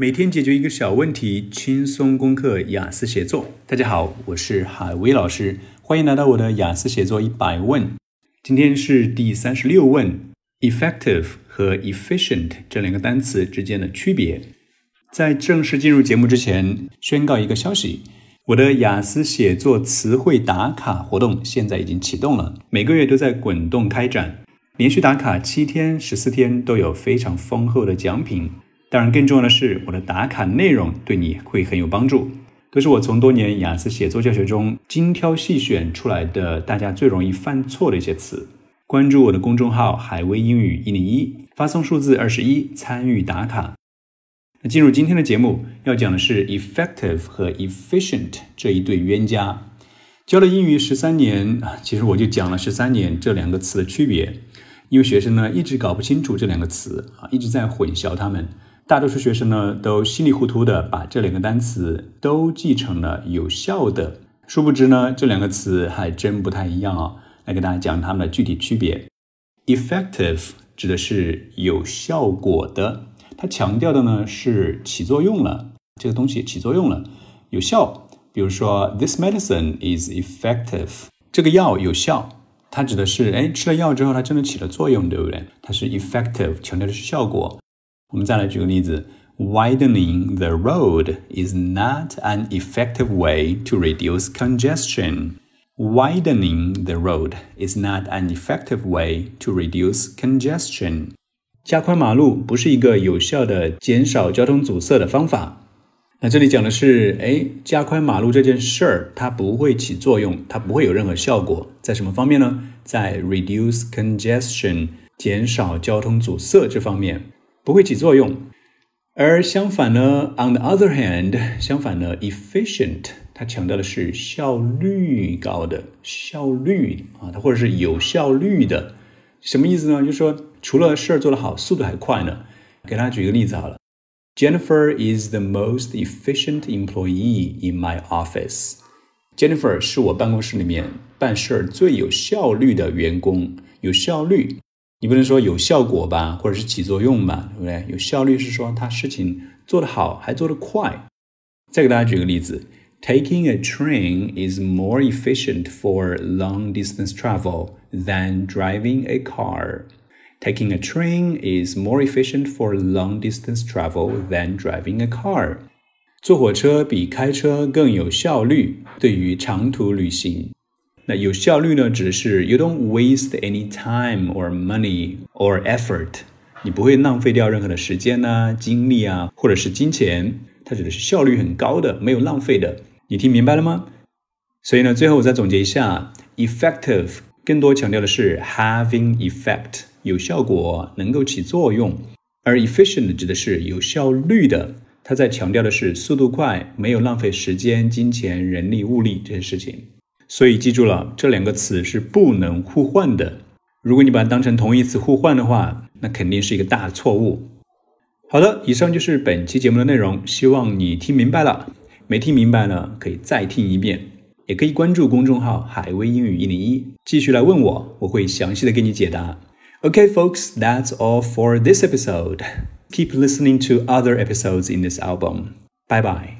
每天解决一个小问题，轻松攻克雅思写作。大家好，我是海威老师，欢迎来到我的雅思写作一百问。今天是第三十六问：effective 和 efficient 这两个单词之间的区别。在正式进入节目之前，宣告一个消息：我的雅思写作词汇打卡活动现在已经启动了，每个月都在滚动开展，连续打卡七天、十四天都有非常丰厚的奖品。当然，更重要的是，我的打卡内容对你会很有帮助，都是我从多年雅思写作教学中精挑细选出来的，大家最容易犯错的一些词。关注我的公众号“海威英语一零一”，发送数字二十一参与打卡。那进入今天的节目，要讲的是 effective 和 efficient 这一对冤家。教了英语十三年啊，其实我就讲了十三年这两个词的区别，因为学生呢一直搞不清楚这两个词啊，一直在混淆它们。大多数学生呢，都稀里糊涂的把这两个单词都记成了有效的，殊不知呢，这两个词还真不太一样啊。来给大家讲它们的具体区别。Effective 指的是有效果的，它强调的呢是起作用了，这个东西起作用了，有效。比如说，This medicine is effective，这个药有效，它指的是哎吃了药之后它真的起了作用，对不对？它是 effective，强调的是效果。我们再来举个例子：Widening the road is not an effective way to reduce congestion. Widening the road is not an effective way to reduce congestion. 加宽马路不是一个有效的减少交通阻塞的方法。那这里讲的是，哎，加宽马路这件事儿，它不会起作用，它不会有任何效果。在什么方面呢？在 reduce congestion 减少交通阻塞这方面。 不会起作用，而相反呢，on the other hand，相反呢，efficient，它强调的是效率高的效率啊，它或者是有效率的，什么意思呢？就是说除了事儿做得好，速度还快呢。给大家举个例子好了，Jennifer is the most efficient employee in my office。Jennifer 是我办公室里面办事儿最有效率的员工，有效率。你不能说有效果吧，或者是起作用吧，对不对？有效率是说他事情做得好，还做得快。再给大家举个例子，Taking a train is more efficient for long distance travel than driving a car. Taking a train is more efficient for long distance travel than driving a car. 坐火车比开车更有效率，对于长途旅行。那有效率呢，指的是 you don't waste any time or money or effort，你不会浪费掉任何的时间呐、精力啊，或者是金钱。它指的是效率很高的，没有浪费的。你听明白了吗？所以呢，最后我再总结一下，effective 更多强调的是 having effect，有效果，能够起作用；而 efficient 指的是有效率的，它在强调的是速度快，没有浪费时间、金钱、人力、物力这些事情。所以记住了，这两个词是不能互换的。如果你把它当成同义词互换的话，那肯定是一个大错误。好的，以上就是本期节目的内容，希望你听明白了。没听明白呢，可以再听一遍，也可以关注公众号“海威英语一零一”，继续来问我，我会详细的给你解答。Okay, folks, that's all for this episode. Keep listening to other episodes in this album. Bye bye.